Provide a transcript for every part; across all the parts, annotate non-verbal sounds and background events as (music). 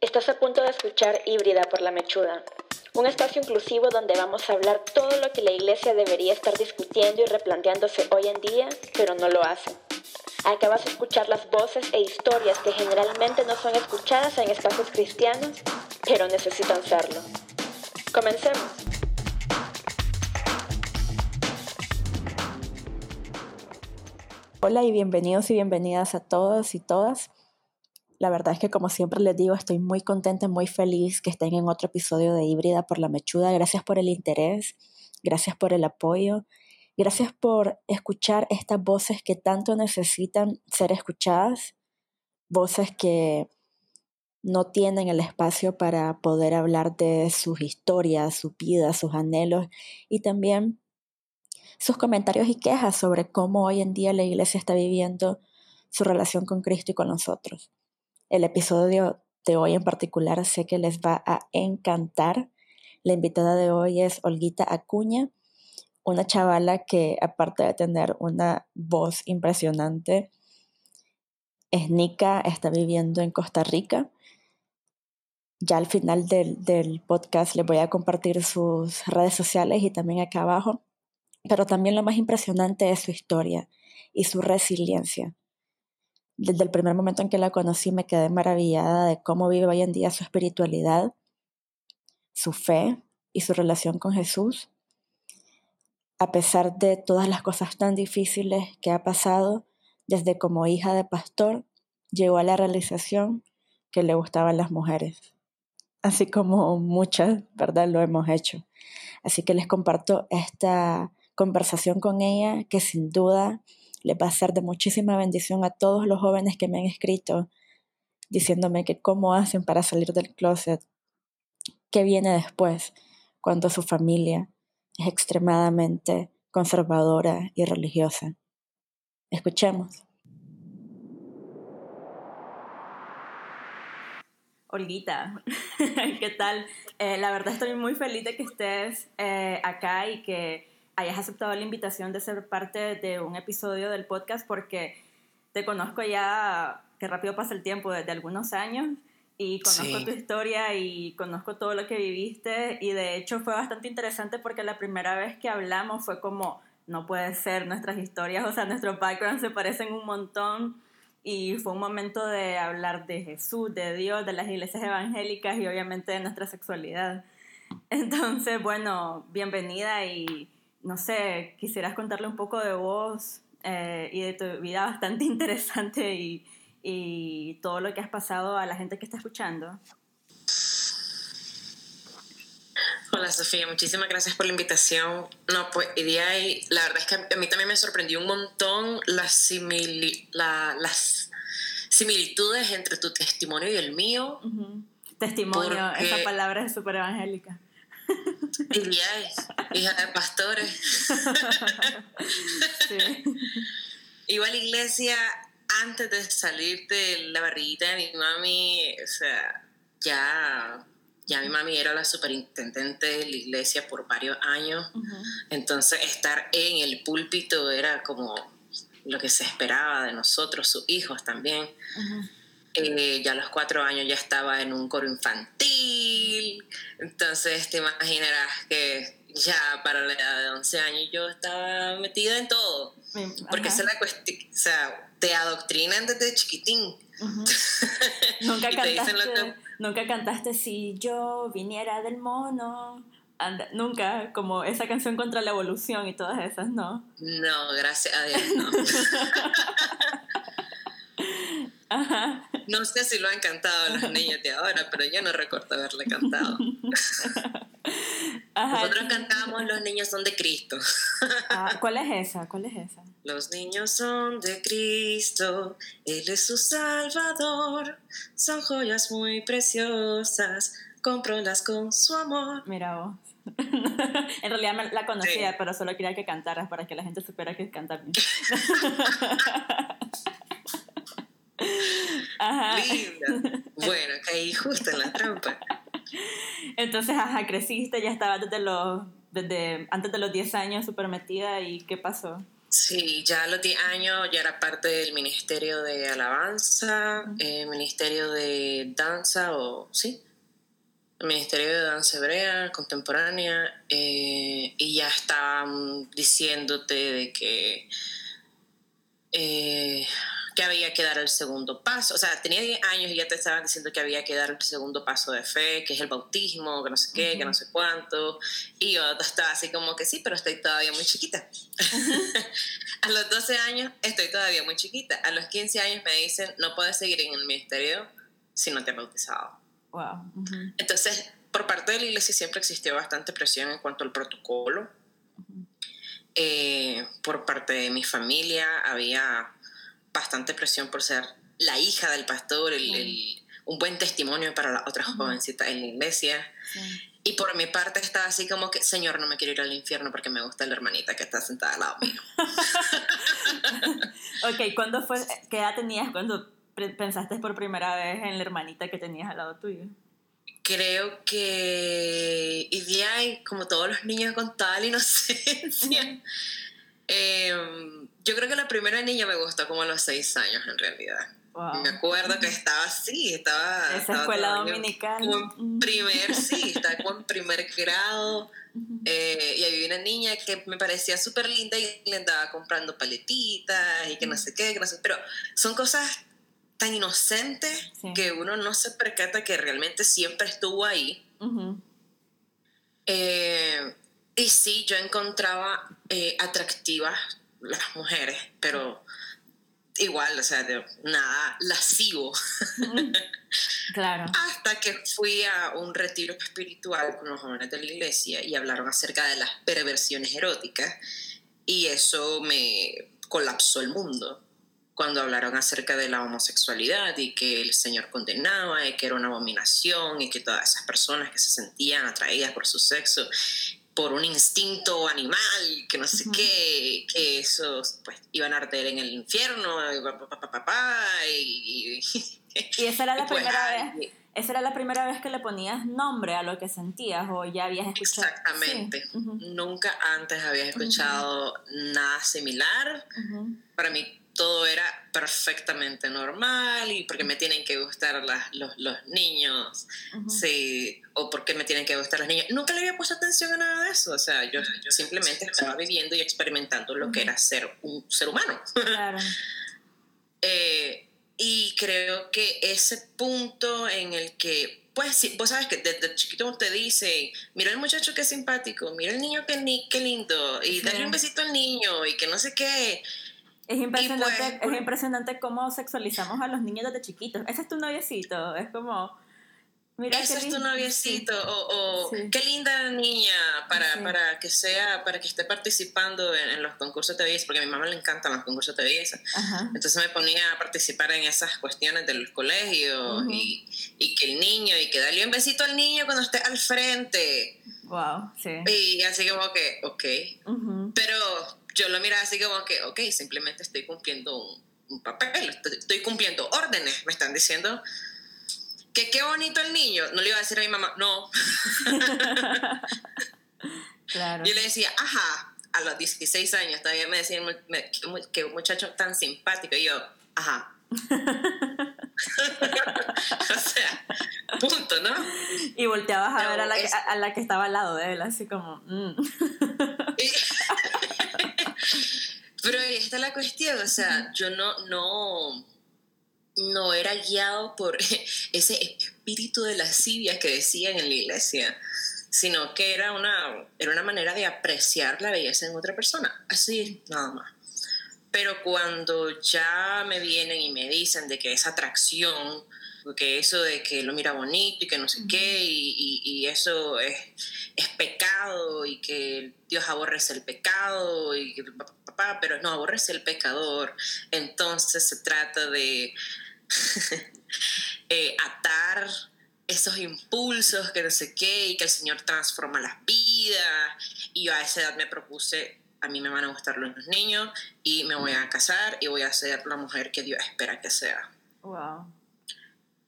Estás a punto de escuchar Híbrida por la Mechuda, un espacio inclusivo donde vamos a hablar todo lo que la iglesia debería estar discutiendo y replanteándose hoy en día, pero no lo hace. Acabas de escuchar las voces e historias que generalmente no son escuchadas en espacios cristianos, pero necesitan serlo. Comencemos. Hola y bienvenidos y bienvenidas a todos y todas. La verdad es que como siempre les digo, estoy muy contenta, muy feliz que estén en otro episodio de Híbrida por la Mechuda. Gracias por el interés, gracias por el apoyo, gracias por escuchar estas voces que tanto necesitan ser escuchadas, voces que no tienen el espacio para poder hablar de sus historias, su vida, sus anhelos y también sus comentarios y quejas sobre cómo hoy en día la iglesia está viviendo su relación con Cristo y con nosotros. El episodio de hoy en particular sé que les va a encantar. La invitada de hoy es Olguita Acuña, una chavala que aparte de tener una voz impresionante, es Nica, está viviendo en Costa Rica. Ya al final del, del podcast les voy a compartir sus redes sociales y también acá abajo. Pero también lo más impresionante es su historia y su resiliencia desde el primer momento en que la conocí me quedé maravillada de cómo vive hoy en día su espiritualidad, su fe y su relación con Jesús. A pesar de todas las cosas tan difíciles que ha pasado, desde como hija de pastor, llegó a la realización que le gustaban las mujeres. Así como muchas, ¿verdad? Lo hemos hecho. Así que les comparto esta conversación con ella que sin duda les va a ser de muchísima bendición a todos los jóvenes que me han escrito diciéndome que cómo hacen para salir del closet, qué viene después cuando su familia es extremadamente conservadora y religiosa. Escuchemos. Olguita, (laughs) ¿qué tal? Eh, la verdad estoy muy feliz de que estés eh, acá y que hayas aceptado la invitación de ser parte de un episodio del podcast porque te conozco ya, que rápido pasa el tiempo, desde algunos años y conozco tu historia y conozco todo lo que viviste y de hecho fue bastante interesante porque la primera vez que hablamos fue como, no puede ser, nuestras historias, o sea, nuestros backgrounds se parecen un montón y fue un momento de hablar de Jesús, de Dios, de las iglesias evangélicas y obviamente de nuestra sexualidad. Entonces, bueno, bienvenida y no sé, quisieras contarle un poco de vos eh, y de tu vida bastante (laughs) interesante y, todo lo que has pasado a la gente que está escuchando. Hola Sofía, muchísimas gracias por la invitación. No, pues y la verdad es que a mí también me sorprendió un montón las, las similitudes entre tu testimonio y el mío. Testimonio, esa palabra es súper evangélica. Y hija de pastores. Iba a la iglesia antes de salir de la barriguita de mi mami, o sea, ya, ya mi mami era la superintendente de la iglesia por varios años, entonces estar en el púlpito era como lo que se esperaba de nosotros, sus hijos también. Eh, ya a los cuatro años ya estaba en un coro infantil, entonces te imaginarás que ya para la edad de 11 años yo estaba metida en todo, porque esa es la cuestión, o sea, te adoctrinan desde chiquitín. (laughs) Nunca, cantaste, nunca cantaste si yo viniera del mono. nunca, como esa canción contra la evolución y todas esas, ¿no? No, gracias a Dios, no. (laughs) (laughs) No sé si lo han cantado los niños de ahora, pero yo no recuerdo haberle cantado. Nosotros cantábamos Los niños son de Cristo. Ah, ¿Cuál es esa? ¿Cuál es esa? Los niños son de Cristo, Él es su Salvador, son joyas muy preciosas, cómprolas con su amor. Mira vos. (laughs) en realidad la conocía, pero solo quería que cantaras para que la gente supiera que (laughs) Linda. Bueno, caí justo en la trampa. Entonces, ajá, creciste, ya estabas desde los, desde antes de los 10 años súper metida y ¿qué pasó? Sí, ya a los 10 años ya era parte del Ministerio de Alabanza, eh, Ministerio de Danza, o sí, Ministerio de Danza Hebrea Contemporánea, eh, y ya estaban diciéndote de que eh, que había que dar el segundo paso. O sea, tenía 10 años y ya te estaban diciendo que había que dar el segundo paso de fe, que es el bautismo, que no sé qué, que no sé cuánto. Y yo estaba así como que sí, pero estoy todavía muy chiquita. (laughs) a los 12 años estoy todavía muy chiquita. A los 15 años me dicen, no puedes seguir en el ministerio si no te has bautizado. Wow. Entonces, por parte de la iglesia siempre existió bastante presión en cuanto al protocolo. Eh, por parte de mi familia había bastante presión por ser la hija del pastor, el, un buen testimonio para las otras jovencitas en la iglesia. Y por mi parte estaba así como que, Señor, no me quiero ir al infierno porque me gusta la hermanita que está sentada al lado mío. (laughs) ok, ¿cuándo fue, qué edad tenías cuando pensaste por primera vez en la hermanita que tenías al lado tuyo? Creo que, y como todos los niños con tal inocencia, (laughs) eh, yo creo que la primera niña me gustó como a los seis años en realidad. Me acuerdo que estaba así, estaba... Esa escuela dominical. en primer, sí, estaba como en primer grado. Eh, y había una niña que me parecía súper linda y le andaba comprando paletitas y que no sé qué, que no sé, pero son cosas tan inocentes que uno no se percata que realmente siempre estuvo ahí. eh, y sí, yo encontraba eh, atractivas las mujeres, pero igual, o sea, de nada lascivo. Claro. (laughs) Hasta que fui a un retiro espiritual con los jóvenes de la iglesia y hablaron acerca de las perversiones eróticas y eso me colapsó el mundo cuando hablaron acerca de la homosexualidad y que el Señor condenaba y que era una abominación y que todas esas personas que se sentían atraídas por su sexo por un instinto animal, que no sé qué, que esos pues iban a arder en el infierno, y, (laughs) y, esa era la pues, primera vez. ¿Esa era la primera vez que le ponías nombre a lo que sentías o ya habías escuchado? Exactamente. Nunca antes había escuchado nada similar. Para mí todo era perfectamente normal y porque me tienen que gustar las, los, los, niños, sí, o porque me tienen que gustar los niños. Nunca le había puesto atención a nada de eso, o sea, yo, yo simplemente estaba viviendo y experimentando lo que era ser un ser humano. Claro. (laughs) eh, y creo que ese punto en el que, pues sí, vos sabes que desde chiquito te dice, mira el muchacho que es simpático, mira el niño que, que lindo, y dale un besito al niño, y que no sé qué es impresionante, pues, es pues impresionante cómo sexualizamos a los niños desde chiquitos. Ese es tu noviecito, es como... Mira ese es tu noviecito, o, qué linda niña para, para que sea, para que esté participando en, los concursos de belleza, porque a mi mamá le encantan los concursos de belleza. Entonces me ponía a participar en esas cuestiones de los colegios y, y, que el niño, y que darle un besito al niño cuando esté al frente. Wow, sí. Y así como que, ok. Pero yo lo miraba así como que, ok, simplemente estoy cumpliendo un, papel, estoy, cumpliendo órdenes, me están diciendo que qué bonito el niño. No le iba a decir a mi mamá, no. (laughs) claro. Yo le decía, ajá, a los 16 años todavía me decían que un muchacho tan simpático. Y yo, ajá. (laughs) (laughs) o sea, punto, ¿no? Y volteabas a ver a la, que, a, la, que, estaba al lado de él, así como... Mm. Pero ahí está la cuestión, o sea, yo no, no, no era guiado por (laughs) ese espíritu de lascivia que decían en la iglesia, sino que era una, era una manera de apreciar la belleza en otra persona, así nada más. Pero cuando ya me vienen y me dicen de que esa atracción que eso de que lo mira bonito y que no sé qué, y, y, eso es, es, pecado y que Dios aborrece el pecado, y papá, pero no, aborrece el pecador. Entonces se trata de (laughs) eh, atar esos impulsos, que no sé qué, y que el Señor transforma las vidas. Y yo a esa edad me propuse, a mí me van a gustar los niños, y me voy a casar y voy a ser la mujer que Dios espera que sea. Wow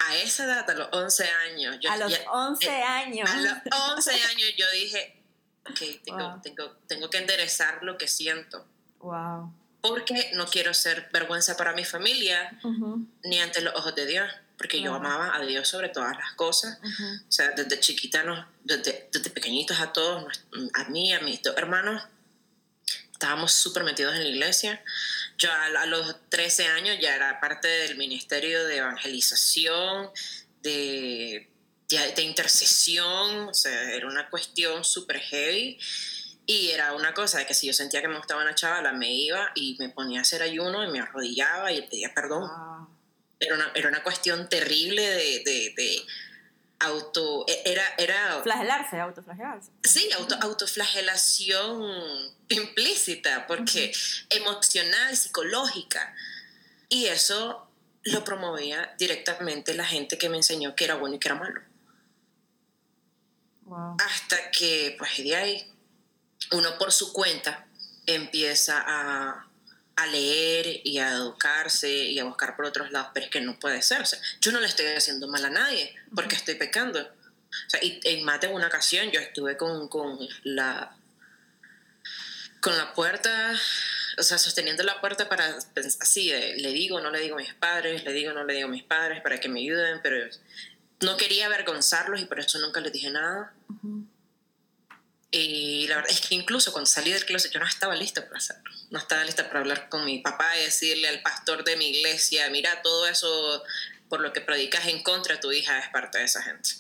a esa edad, a los 11 años. a los 11 eh, años. A los 11 años yo dije, ok, tengo, tengo, tengo que enderezar lo que siento. Wow. porque no quiero ser vergüenza para mi familia ni ante los ojos de Dios, porque yo amaba a Dios sobre todas las cosas. O sea, desde chiquita, desde, desde, pequeñitos a todos, a mí, a mis dos hermanos, estábamos súper metidos en la iglesia. Yo a, los 13 años ya era parte del ministerio de evangelización, de, de, de intercesión, o sea, era una cuestión súper heavy. Y era una cosa de que si yo sentía que me gustaba una chavala, me iba y me ponía a hacer ayuno y me arrodillaba y pedía perdón. Era, una, era una cuestión terrible de, de, de auto... E, era, era... Flagelarse, autoflagelarse. Sí, auto, autoflagelación implícita, porque emocional, psicológica. Y eso lo promovía directamente la gente que me enseñó que era bueno y que era malo. Hasta que, pues de ahí, uno por su cuenta empieza a, leer y a educarse y a buscar por otros lados, pero es que no puede ser. O sea, yo no le estoy haciendo mal a nadie porque estoy pecando. O sea, y en más de una ocasión yo estuve con, con la con la puerta, o sea, sosteniendo la puerta para así, le digo, no le digo a mis padres, le digo, no le digo a mis padres para que me ayuden, pero no quería avergonzarlos y por eso nunca les dije nada. Y la verdad es que incluso cuando salí del closet yo no estaba lista para hacerlo. No estaba lista para hablar con mi papá y decirle al pastor de mi iglesia, mira, todo eso por lo que predicas en contra de tu hija es parte de esa gente.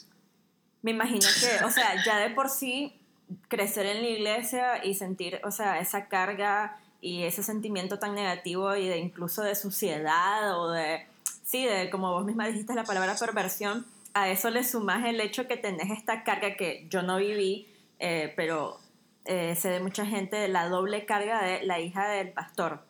Me imagino que, o sea, (laughs) ya de por sí crecer en la iglesia y sentir, o sea, esa carga y ese sentimiento tan negativo y de incluso de suciedad o de, sí, de como vos misma dijiste la palabra perversión, a eso le sumas el hecho que tenés esta carga que yo no viví, eh, pero eh, sé de mucha gente de la doble carga de la hija del pastor.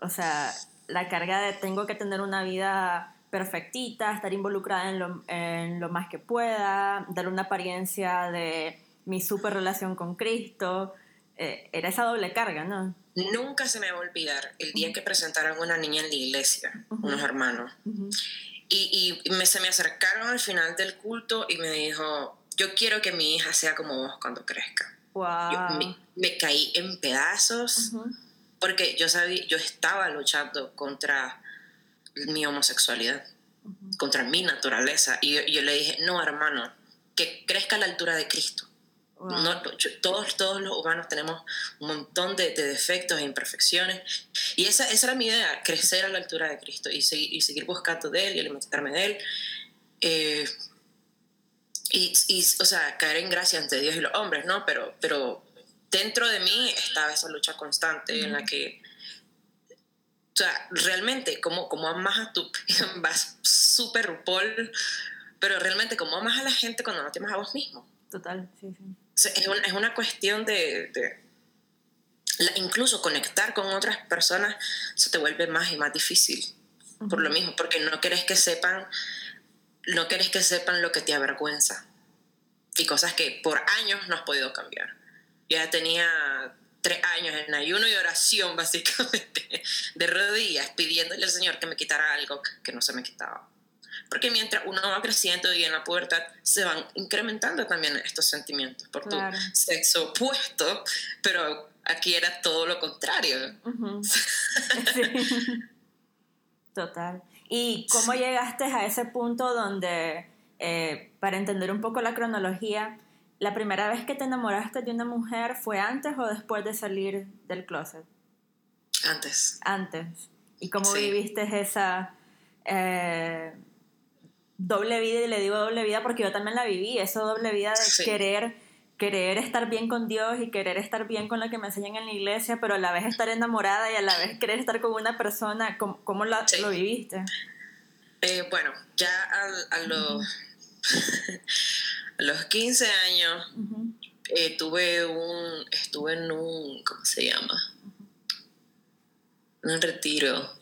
O sea, la carga de tengo que tener una vida perfectita, estar involucrada en lo, en lo más que pueda, dar una apariencia de mi super relación con Cristo. Eh, era esa doble carga, ¿no? Nunca se me va a olvidar el día que presentaron a una niña en la iglesia, unos hermanos. Y, y me, se me acercaron al final del culto y me dijo, yo quiero que mi hija sea como vos cuando crezca. me, caí en pedazos porque yo sabía, yo estaba luchando contra mi homosexualidad, contra mi naturaleza. Y yo, le dije, no, hermano, que crezca a la altura de Cristo. No, todos, todos los humanos tenemos un montón de, defectos e imperfecciones. Y esa, esa, era mi idea, crecer a la altura de Cristo y seguir, y seguir buscando de Él y alimentarme de Él. Eh, y, y, o sea, caer en gracia ante Dios y los hombres, ¿no? Pero, pero dentro de mí estaba esa lucha constante en la que, o sea, realmente, como, como amas a tu, (laughs) vas súper RuPaul, pero realmente, como amas a la gente cuando no te amas a vos mismo. Total, sí, sí. es, una, es una cuestión de, de incluso conectar con otras personas se te vuelve más y más difícil. Por lo mismo, porque no querés que sepan no querés que sepan lo que te avergüenza y cosas que por años no has podido cambiar. Yo ya tenía tres años en ayuno y oración, (laughs) básicamente, de rodillas, pidiéndole al Señor que me quitara algo que no se me quitaba. Porque mientras uno va creciendo y en la pubertad se van incrementando también estos sentimientos por tu sexo opuesto, pero aquí era todo lo contrario. (laughs) (laughs) Total. ¿Y cómo llegaste a ese punto donde, eh, para entender un poco la cronología, la primera vez que te enamoraste de una mujer fue antes o después de salir del closet? Antes. Antes. ¿Y cómo viviste esa eh, doble vida? Y le digo doble vida porque yo también la viví, esa doble vida de querer querer estar bien con Dios y querer estar bien con lo que me enseñan en la iglesia, pero a la vez estar enamorada y a la vez querer estar con una persona, ¿cómo, cómo lo, viviste? Eh, bueno, ya (laughs) a, los, a los 15 años eh, tuve un, estuve en un, ¿cómo se llama? Un retiro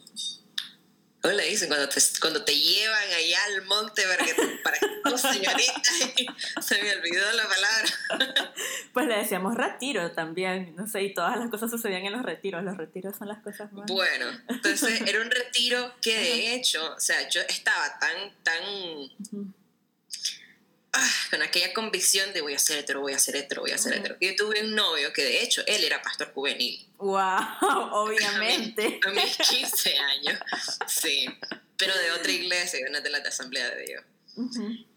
¿Cómo le dicen? Cuando te, cuando te llevan allá al monte para que, para que señorita, (laughs) se me olvidó la palabra. (laughs) Pues le decíamos retiro también, no sé, y todas las cosas sucedían en los retiros, los retiros son las cosas más... Bueno, entonces era un retiro que de hecho, o sea, yo estaba tan, tan... Ah, con aquella convicción de voy a ser hetero, voy a ser hetero, voy a ser hetero. Yo tuve un novio que de hecho él era pastor juvenil. ¡Wow! (laughs) Obviamente. A, mis (laughs) 15 años, sí. Pero de otra iglesia, no de la de Asamblea de Dios.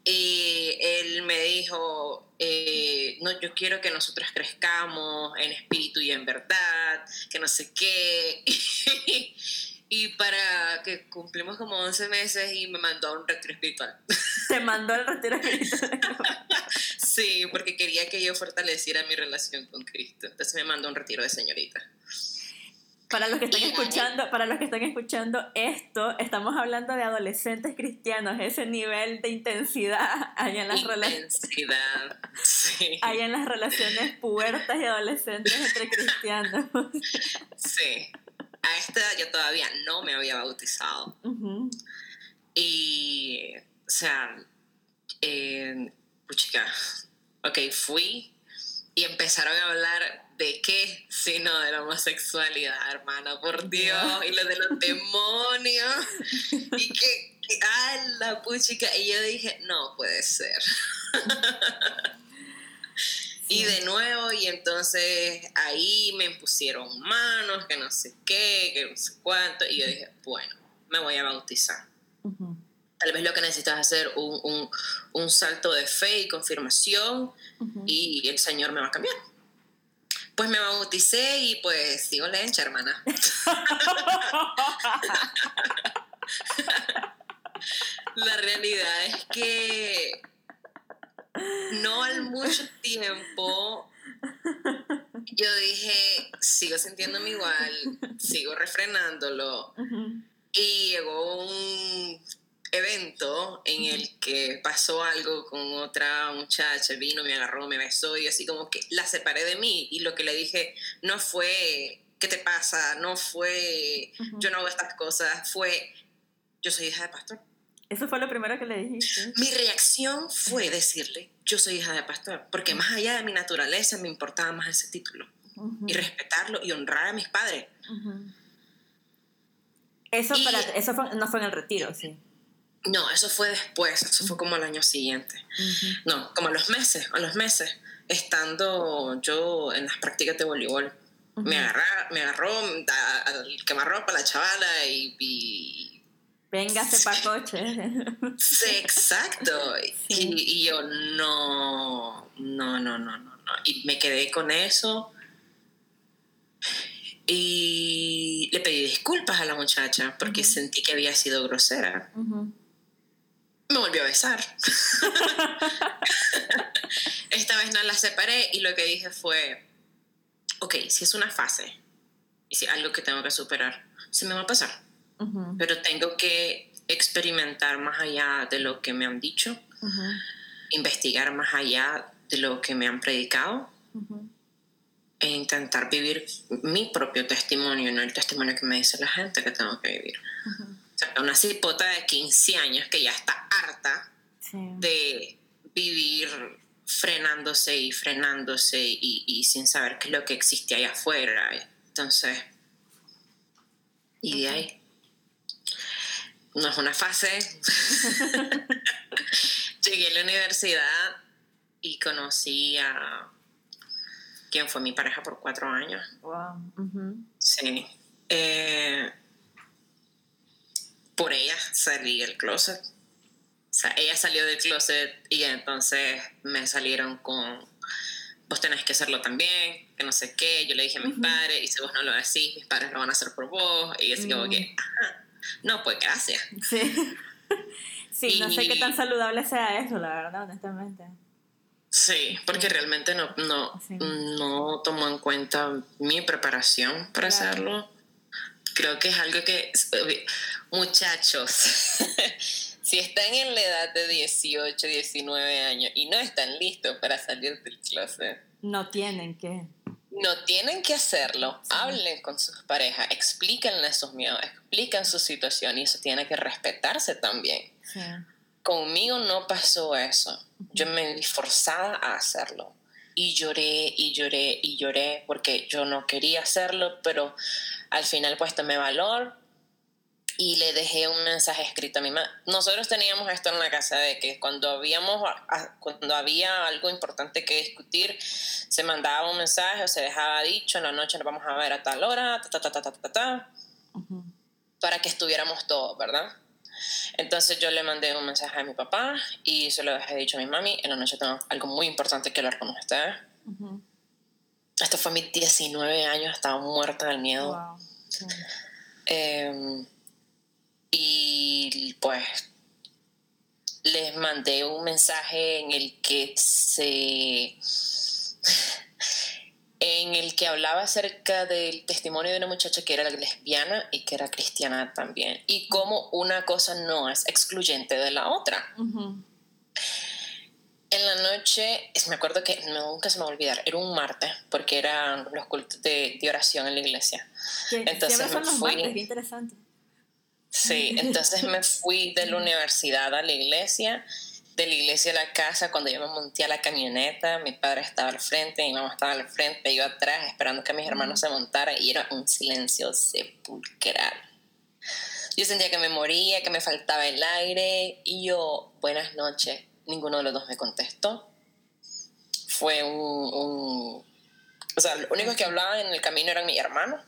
Y él me dijo, eh, no, yo quiero que nosotros crezcamos en espíritu y en verdad, que no sé qué. (laughs) y para que cumplimos como 11 meses y me mandó a un retiro espiritual. (laughs) ¿Te mandó al retiro espiritual? (laughs) sí, porque quería que yo fortaleciera mi relación con Cristo. Entonces me mandó a un retiro de señorita. Para los que están escuchando, para los que están escuchando esto, estamos hablando de adolescentes cristianos, ese nivel de intensidad hay en las relaciones. Intensidad, sí. Hay en las relaciones puertas y adolescentes entre (laughs) cristianos. Sí. A esta edad yo todavía no me había bautizado. Y, o sea, eh, ok, fui y empezaron a hablar de qué, sino de la homosexualidad, hermana, por Dios, y lo de los (laughs) demonios, y que, ah, la puchica, y yo dije, no puede ser. (laughs) Y de nuevo, y entonces ahí me pusieron manos, que no sé qué, que no sé cuánto, y yo dije, bueno, me voy a bautizar. Tal vez lo que necesitas es hacer un, un, un, salto de fe y confirmación, y el Señor me va a cambiar. Pues me bauticé y pues sigo lencha, hermana. (laughs) La realidad es que no al mucho tiempo yo dije, sigo sintiéndome igual, sigo refrenándolo. Y llegó un evento en el que pasó algo con otra muchacha, vino, me agarró, me besó y así como que la separé de mí y lo que le dije no fue, ¿qué te pasa? No fue, yo no hago estas cosas, fue, yo soy hija de pastor. Eso fue lo primero que le dijiste. Mi reacción fue decirle, yo soy hija de pastor, porque más allá de mi naturaleza me importaba más ese título y respetarlo y honrar a mis padres. Eso, para, eso no fue en el retiro, sí. No, eso fue después, eso fue como el año siguiente. No, como a los meses, a los meses, estando yo en las prácticas de voleibol. me, agarró, me agarró al quemarropa la chavala y, y Venga, (laughs) para coche. Sí, exacto. Y, y, yo no, no, no, no, no, no. Y me quedé con eso. Y le pedí disculpas a la muchacha porque sentí que había sido grosera me volvió a besar. (laughs) Esta vez no la separé y lo que dije fue, ok, si es una fase y si algo que tengo que superar, se me va a pasar. Pero tengo que experimentar más allá de lo que me han dicho, investigar más allá de lo que me han predicado e intentar vivir mi propio testimonio, no el testimonio que me dice la gente que tengo que vivir. O sea, una cipota de 15 años que ya está harta de vivir frenándose y frenándose y, sin saber qué es lo que existe allá afuera. Entonces, y de ahí. No es una fase. (laughs) Llegué a la universidad y conocí a quien fue mi pareja por cuatro años. Wow. Sí. Eh, por ella salí del closet. O sea, ella salió del closet y entonces me salieron con, vos tenés que hacerlo también, que no sé qué. Yo le dije a mis padres, y si vos no lo decís, mis padres lo van a hacer por vos. Y así como que, no, pues gracias. Sí. (laughs) sí, no sé qué tan saludable sea eso, la verdad, honestamente. Sí, porque realmente no, no, no tomó en cuenta mi preparación para hacerlo creo que es algo que, muchachos, (laughs) si están en la edad de 18, 19 años y no están listos para salir del closet, no tienen que. No tienen que hacerlo. Hablen con sus parejas, explíquenle sus miedos, explican su situación y eso tiene que respetarse también. Conmigo no pasó eso. Yo me vi forzada a hacerlo y lloré y lloré y lloré porque yo no quería hacerlo, pero al final pues tomé valor, y le dejé un mensaje escrito a mi mamá. Nosotros teníamos esto en la casa de que cuando habíamos cuando había algo importante que discutir, se mandaba un mensaje o se dejaba dicho, en la noche nos vamos a ver a tal hora, ta ta ta ta ta ta, para que estuviéramos todos, ¿verdad? Entonces yo le mandé un mensaje a mi papá y se lo dejé dicho a mi mami, en la noche tengo algo muy importante que hablar con ustedes. Esto fue a mis 19 años, estaba muerta del miedo. Wow. Em, y pues les mandé un mensaje en el que se en el que hablaba acerca del testimonio de una muchacha que era lesbiana y que era cristiana también y cómo una cosa no es excluyente de la otra. En la noche, me acuerdo que nunca se me va a olvidar, era un martes, porque eran los cultos de, oración en la iglesia. Entonces me fui, interesante. Sí, entonces me fui de la universidad a la iglesia, de la iglesia a la casa, cuando yo me monté a la camioneta, mi padre estaba al frente, mi mamá estaba al frente, yo atrás, esperando que mis hermanos se montaran, y era un silencio sepulcral. Yo sentía que me moría, que me faltaba el aire, y yo, buenas noches, ninguno de los dos me contestó. Fue un, o sea, lo único que hablaban en el camino eran mis hermanos.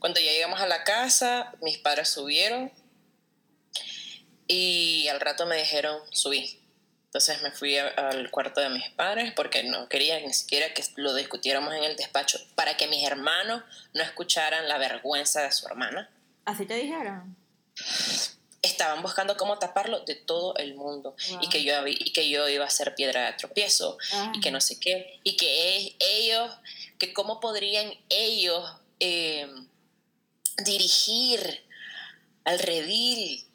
Cuando ya llegamos a la casa, mis padres subieron y al rato me dijeron subí. Entonces me fui al cuarto de mis padres porque no quería ni siquiera que lo discutiéramos en el despacho para que mis hermanos no escucharan la vergüenza de su hermana. ¿Así te dijeron? estaban buscando cómo taparlo de todo el mundo y, que yo, y que yo iba a ser piedra de tropiezo y que no sé qué y que ellos, que cómo podrían ellos em, dirigir al redil,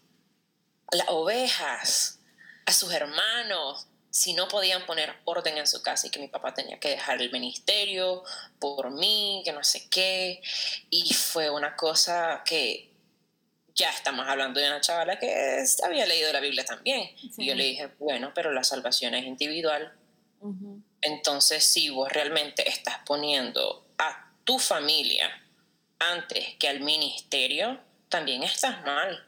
a las ovejas, a sus hermanos, si no podían poner orden en su casa y que mi papá tenía que dejar el ministerio por mí, que no sé qué. Y fue una cosa que ya estamos hablando de una chavala que había leído la Biblia también. Y yo le dije, bueno, pero la salvación es individual. Entonces, si vos realmente estás poniendo a tu familia antes que al ministerio, también estás mal.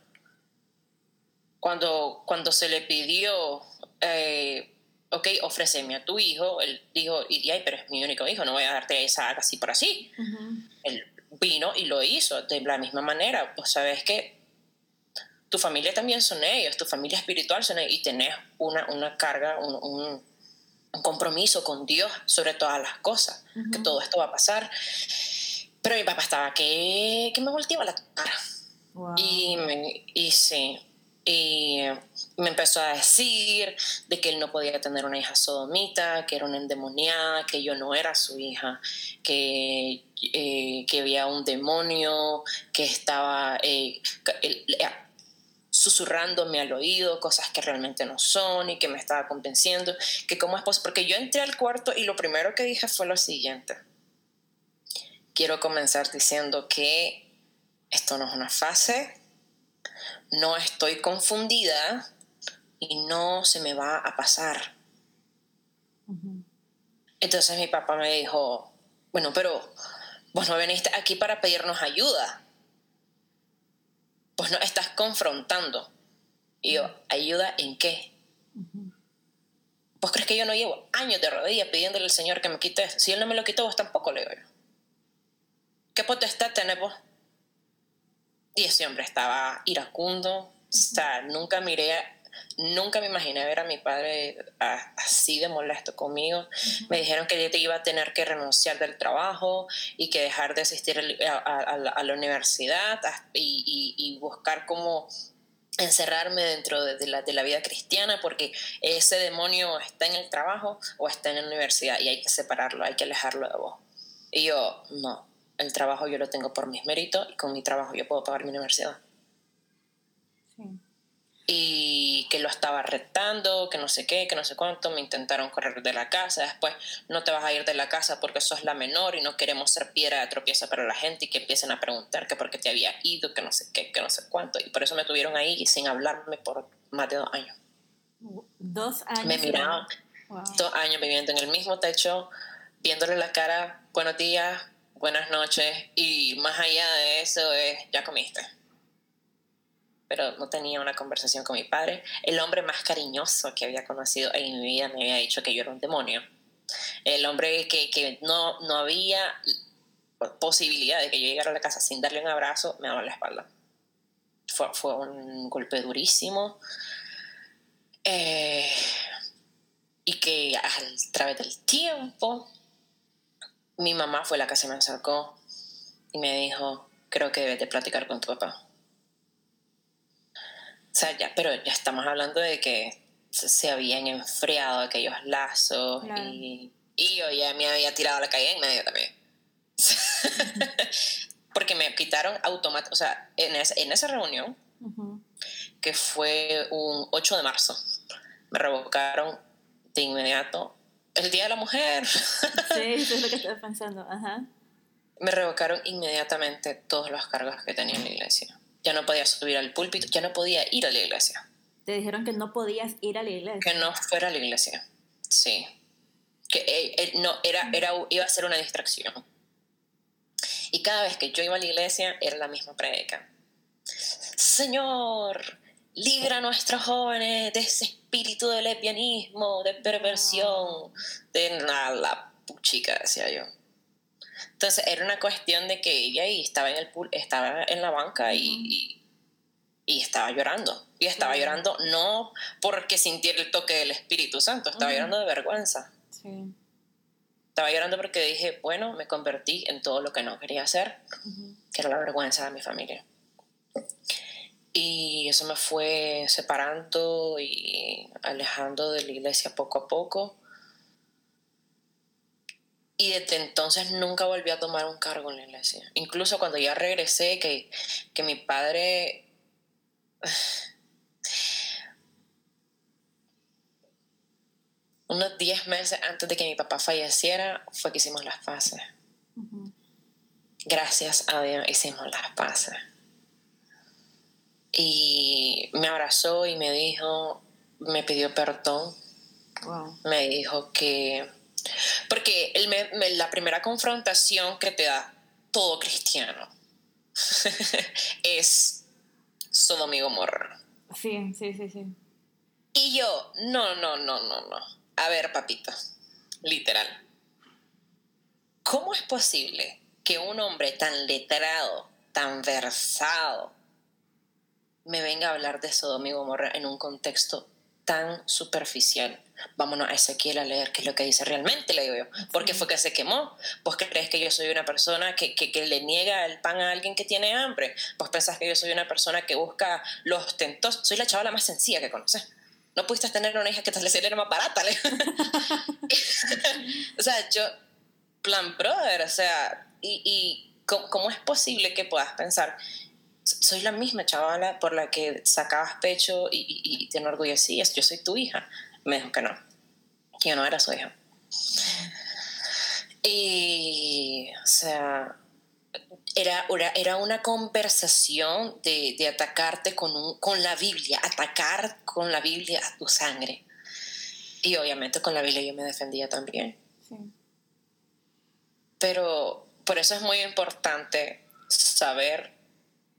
Cuando, cuando se le pidió, eh, ok, ofréceme a tu hijo, él dijo, y, ay, pero es mi único hijo, no voy a darte esa así por así. Él vino y lo hizo de la misma manera. Pues sabes que tu familia también son ellos, tu familia espiritual son ellos y tenés una, una carga, un, un, compromiso con Dios sobre todas las cosas, que todo esto va a pasar. Pero mi papá estaba que, que me volteaba la cara. Y, me, y sí, y me empezó a decir de que él no podía tener una hija sodomita, que era una endemoniada, que yo no era su hija, que, eh, que había un demonio, que estaba... Eh, eh, susurrándome al oído cosas que realmente no son y que me estaba convenciendo que cómo es posible, porque yo entré al cuarto y lo primero que dije fue lo siguiente. Quiero comenzar diciendo que esto no es una fase, no estoy confundida y no se me va a pasar. Entonces mi papá me dijo, bueno, pero vos no veniste aquí para pedirnos ayuda. Pues no estás confrontando. Y yo, ¿ayuda en qué? ¿Vos crees que yo no llevo años de rodillas pidiéndole al Señor que me quite eso? Si Él no me lo quitó, vos tampoco le digo. ¿Qué potestad tenés vos? Y ese hombre estaba iracundo, o sea, nunca miré, nunca me imaginé ver a mi padre así de molesto conmigo. Me dijeron que yo te iba a tener que renunciar del trabajo y que dejar de asistir a, la universidad y, buscar cómo encerrarme dentro de, la, de la vida cristiana porque ese demonio está en el trabajo o está en la universidad y hay que separarlo, hay que alejarlo de vos. Y yo, no, el trabajo yo lo tengo por mis méritos y con mi trabajo yo puedo pagar mi universidad. Y que lo estaba retando, que no sé qué, que no sé cuánto, me intentaron correr de la casa, después no te vas a ir de la casa porque sos la menor y no queremos ser piedra de tropiezo para la gente y que empiecen a preguntar que por qué te había ido, que no sé qué, que no sé cuánto. Y por eso me tuvieron ahí sin hablarme por más de dos años. Dos años. Me miraban dos años viviendo en el mismo techo, viéndole la cara, buenos días, buenas noches y más allá de eso es, ya comiste. Pero no tenía una conversación con mi padre. El hombre más cariñoso que había conocido en mi vida me había dicho que yo era un demonio. El hombre que, no, no había posibilidad de que yo llegara a la casa sin darle un abrazo, me daba la espalda. Fue, fue un golpe durísimo. Eh, y que a través del tiempo, mi mamá fue la que se me acercó y me dijo, creo que debes de platicar con tu papá. O sea, ya, pero ya estamos hablando de que se habían enfriado aquellos lazos y, y, yo ya me había tirado a la calle en medio también. (laughs) Porque me quitaron automáticamente, o sea, en, en esa reunión, que fue un 8 de marzo, me revocaron de inmediato el Día de la Mujer. sí, (laughs) eso es lo que estaba pensando. Ajá. Me revocaron inmediatamente todos los cargos que tenía en la iglesia. Ya no podía subir al púlpito, ya no podía ir a la iglesia. Te dijeron que no podías ir a la iglesia. Que no fuera a la iglesia, sí. Que eh, eh, no, era, era, iba a ser una distracción. Y cada vez que yo iba a la iglesia era la misma predica. Señor, libra a nuestros jóvenes de ese espíritu de lesbianismo, de perversión, de nada, la puchica, decía yo. Entonces era una cuestión de que ella ahí estaba en, el pool, estaba en la banca y, y, estaba llorando. Y estaba llorando no porque sintiera el toque del Espíritu Santo, estaba llorando de vergüenza. Estaba llorando porque dije, bueno, me convertí en todo lo que no quería hacer, que era la vergüenza de mi familia. Y eso me fue separando y alejando de la iglesia poco a poco. Y desde entonces nunca volví a tomar un cargo en la iglesia. Incluso cuando ya regresé, que, que mi padre... (sighs) Unos 10 meses antes de que mi papá falleciera fue que hicimos las paces. Gracias a Dios hicimos las paces y me abrazó y me dijo, me pidió perdón. Me dijo que... Porque me, la primera confrontación que te da todo cristiano (laughs) es Sodom y Gomorra. Sí, sí, sí, sí. Y yo, no, no, no, no, no. A ver, papito, literal. ¿Cómo es posible que un hombre tan letrado, tan versado, me venga a hablar de Sodoma y Gomorra en un contexto tan superficial. Vámonos a Ezequiel a leer qué es lo que dice realmente, le digo yo. ¿Por qué fue que se quemó? ¿Pues crees que yo soy una persona que, que, le niega el pan a alguien que tiene hambre? ¿Pues pensás que yo soy una persona que busca los tentos? Soy la chavala más sencilla que conoces. No pudiste tener una hija que te le saliera más barata. (laughs) o sea, yo, plan brother, o sea, y, y ¿cómo es posible que puedas pensar soy la misma chavala por la que sacabas pecho y, y, te enorgullecías, yo soy tu hija. Me dijo que no, que yo no era su hija. Y, o sea, era, era una conversación de, de atacarte con, un, con la Biblia, atacar con la Biblia a tu sangre. Y obviamente con la Biblia yo me defendía también. Pero por eso es muy importante saber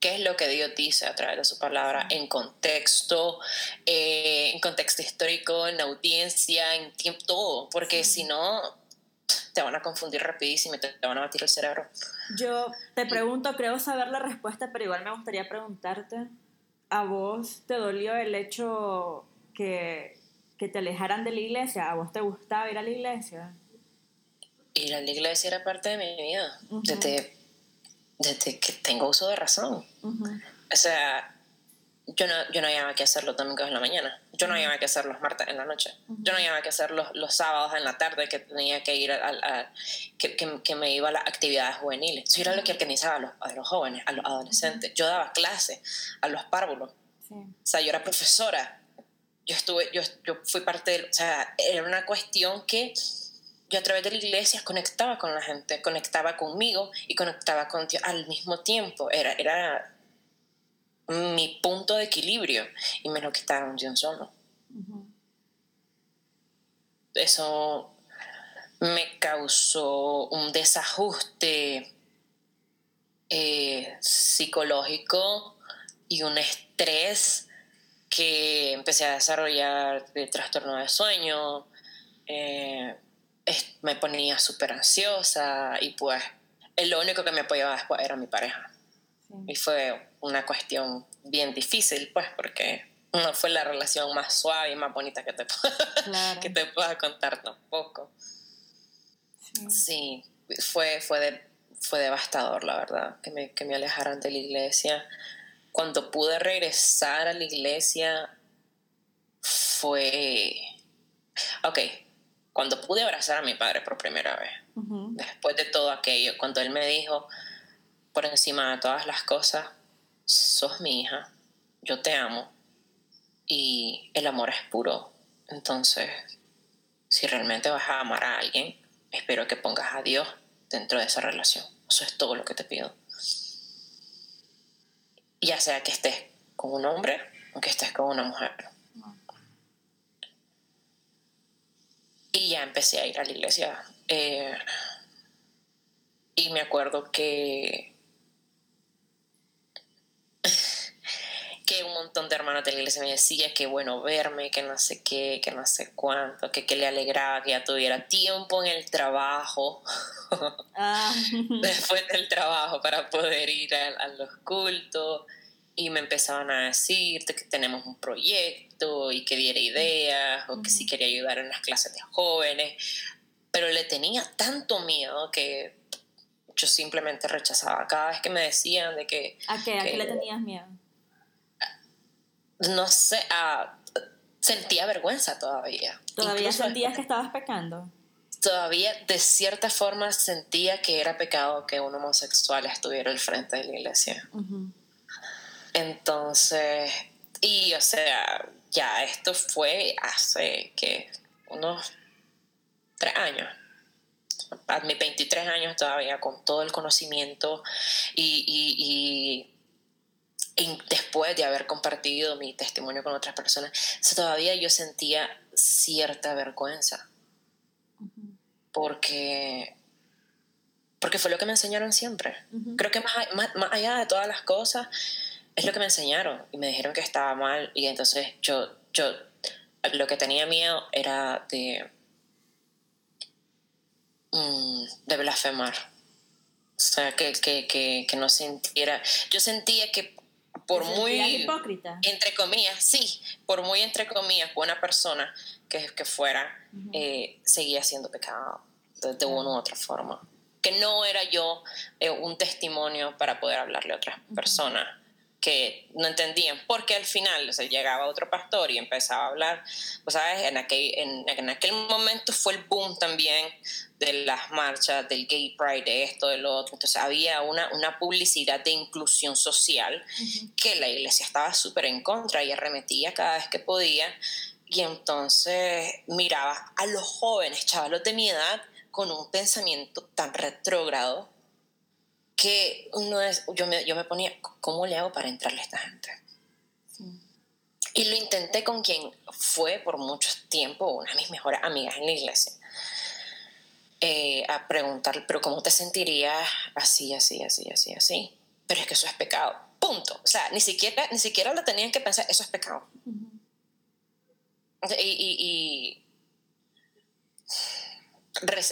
qué es lo que Dios dice a través de su palabra en contexto, eh, en contexto histórico, en audiencia, en tiempo, todo, porque si no, te van a confundir rapidísimo y te, van a batir el cerebro. Yo te pregunto, creo saber la respuesta, pero igual me gustaría preguntarte, ¿a vos te dolió el hecho que, que te alejaran de la iglesia? ¿A vos te gustaba ir a la iglesia? Ir a la iglesia era parte de mi vida. Desde desde que tengo uso de razón. O sea, yo no, yo no había que hacer los domingos en la mañana. Yo no había que hacer los martes en la noche. Yo no había que hacer los, los, sábados en la tarde que tenía que ir a, que, que, me iba a las actividades juveniles. Yo era lo que organizaba a los, a los jóvenes, a los adolescentes. Yo daba clases a los párvulos. O sea, yo era profesora. Yo estuve, yo, yo fui parte de, o sea, era una cuestión que yo a través de la iglesia conectaba con la gente, conectaba conmigo y conectaba con Dios al mismo tiempo. Era, era mi punto de equilibrio y me lo quitaron de un solo. Eso me causó un desajuste eh, psicológico, y un estrés que empecé a desarrollar de trastorno de sueño, eh, me ponía súper ansiosa y pues lo único que me apoyaba después era mi pareja. Y fue una cuestión bien difícil, pues, porque no fue la relación más suave y más bonita que te, (laughs) que te pueda contar tampoco. Sí, fue, fue, fue devastador, la verdad, que me, que me alejaran de la iglesia. Cuando pude regresar a la iglesia, fue... Ok, cuando pude abrazar a mi padre por primera vez, después de todo aquello, cuando él me dijo, por encima de todas las cosas, sos mi hija, yo te amo y el amor es puro. Entonces, si realmente vas a amar a alguien, espero que pongas a Dios dentro de esa relación. Eso es todo lo que te pido. Ya sea que estés con un hombre o que estés con una mujer. Y ya empecé a ir a la iglesia. Eh, y me acuerdo que (laughs) que un montón de hermanos de la iglesia me decía que bueno verme, que no sé qué, que no sé cuánto, que, que le alegraba que ya tuviera tiempo en el trabajo, (laughs) ah. (laughs) después del trabajo para poder ir a, los cultos. Y me empezaban a decir que tenemos un proyecto y que diera ideas o que si quería ayudar en las clases de jóvenes. Pero le tenía tanto miedo que yo simplemente rechazaba. Cada vez que me decían de que... ¿A qué? ¿A qué le tenías miedo? no sé, ah, sentía vergüenza todavía. ¿Todavía sentías que estabas pecando? Todavía de cierta forma sentía que era pecado que un homosexual estuviera al frente de la iglesia. Entonces, y o sea, ya esto fue hace que unos tres años. A mis 23 años todavía con todo el conocimiento y y después de haber compartido mi testimonio con otras personas, todavía yo sentía cierta vergüenza. Porque, porque fue lo que me enseñaron siempre. Creo que más, más, allá de todas las cosas, es lo que me enseñaron. Y me dijeron que estaba mal. Y entonces yo, yo lo que tenía miedo era de, mm, de blasfemar. O sea, que, que, que, que no sintiera. Yo sentía que por muy hipócrita entre comillas sí por muy entre comillas buena persona que, que fuera eh, seguía siendo pecado de, una u otra forma que no era yo eh, un testimonio para poder hablarle a otras personas que no entendían, porque al final se llegaba otro pastor y empezaba a hablar, pues sabes, en aquel, en, aquel momento fue el boom también de las marchas, del gay pride, de esto, de lo otro, entonces había una, una publicidad de inclusión social que la iglesia estaba súper en contra y arremetía cada vez que podía, y entonces miraba a los jóvenes, chavalos de mi edad, con un pensamiento tan retrógrado que uno es, yo me, yo me ponía, ¿cómo le hago para entrarle a esta gente? Y lo intenté con quien fue por mucho tiempo una de mis mejores amigas en la iglesia. Eh, a preguntar, pero ¿cómo te sentirías así, así, así, así, así? Pero es que eso es pecado. Punto. O sea, ni siquiera, ni siquiera lo tenían que pensar, eso es pecado. y, y, y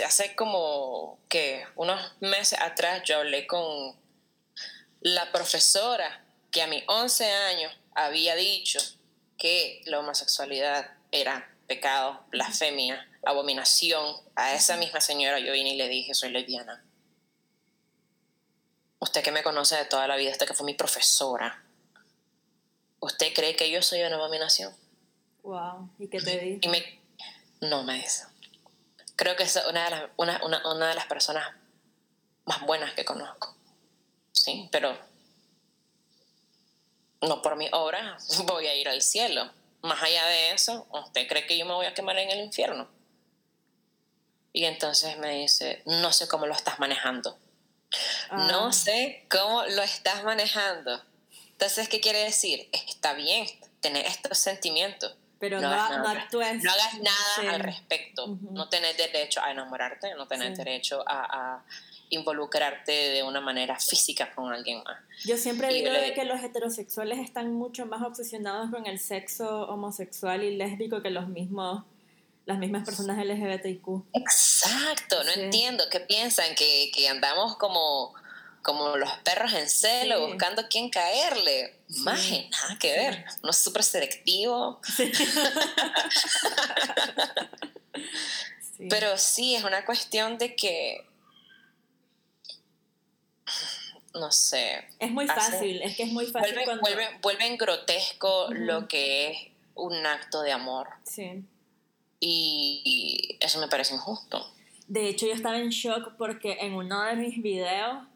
hace como que unos meses atrás yo hablé con la profesora que a mis 11 años había dicho que la homosexualidad era pecado, blasfemia, abominación. A esa misma señora yo vine y le dije, soy lesbiana. Usted que me conoce de toda la vida, usted que fue mi profesora, ¿usted cree que yo soy una abominación? Wow, ¿y qué te dijo? Y me, no me dice creo que es una de las, una, una, una de las personas más buenas que conozco. Sí, pero no por mi obra voy a ir al cielo. Más allá de eso, ¿usted cree que yo me voy a quemar en el infierno? Y entonces me dice, no sé cómo lo estás manejando. No ah. sé cómo lo estás manejando. Entonces, ¿qué quiere decir? Está bien tener estos sentimientos, pero no, no, actúes. No hagas nada al respecto. No tenés derecho a enamorarte, no tenés derecho a, involucrarte de una manera física con alguien más. Yo siempre digo de que los heterosexuales están mucho más obsesionados con el sexo homosexual y lésbico que los mismos las mismas personas LGBTIQ. Exacto, no entiendo qué piensan, que, que, andamos como, como los perros en celo buscando quién caerle. Más nada que ver, no es súper selectivo. (laughs) Pero sí, es una cuestión de que no sé. Es muy fácil, es que es muy fácil. Vuelven, grotesco lo que es un acto de amor. Sí. Y eso me parece injusto. De hecho, yo estaba en shock porque en uno de mis videos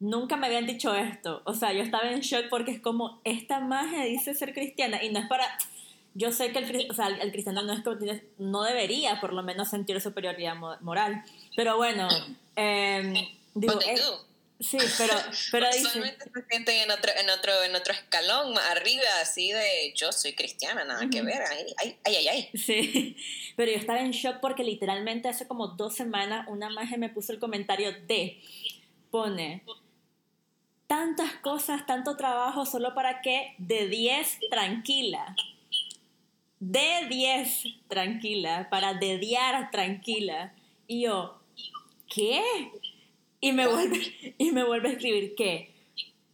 nunca me habían dicho esto. O sea, yo estaba en shock porque es como, esta magia dice ser cristiana y no es para... Yo sé que el, o sea, el cristiano no, es no debería por lo menos sentir superioridad moral. Pero bueno, eh, (clears throat) digo, Sí, pero, pero dice... se sienten en otro, en, otro, en otro escalón, arriba, así de yo soy cristiana, nada que ver, ay, ay, ay, ay. Sí, (laughs) pero yo estaba en shock porque literalmente hace como dos semanas una magia me puso el comentario de, pone, tantas cosas, tanto trabajo, solo para que de 10 tranquila. De 10 tranquila, para dediar tranquila. Y yo, ¿qué? Y me vuelve, (laughs) y me vuelve a escribir que,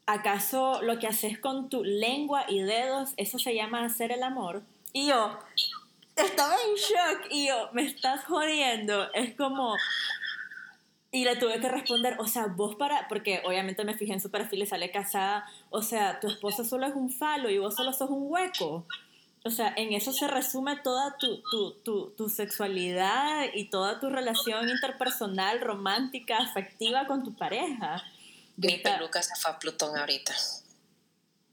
¿acaso lo que haces con tu lengua y dedos, eso se llama hacer el amor? Y yo, estaba en shock y yo, me estás jodiendo. Es como... Y le tuve que responder, o sea, vos para, porque obviamente me fijé en su perfil y sale casada, o sea, tu esposo solo es un falo y vos solo sos un hueco o sea, en eso se resume toda tu, tu, tu, tu, sexualidad y toda tu relación interpersonal, romántica, afectiva con tu pareja. Mi peluca se fue a Plutón ahorita.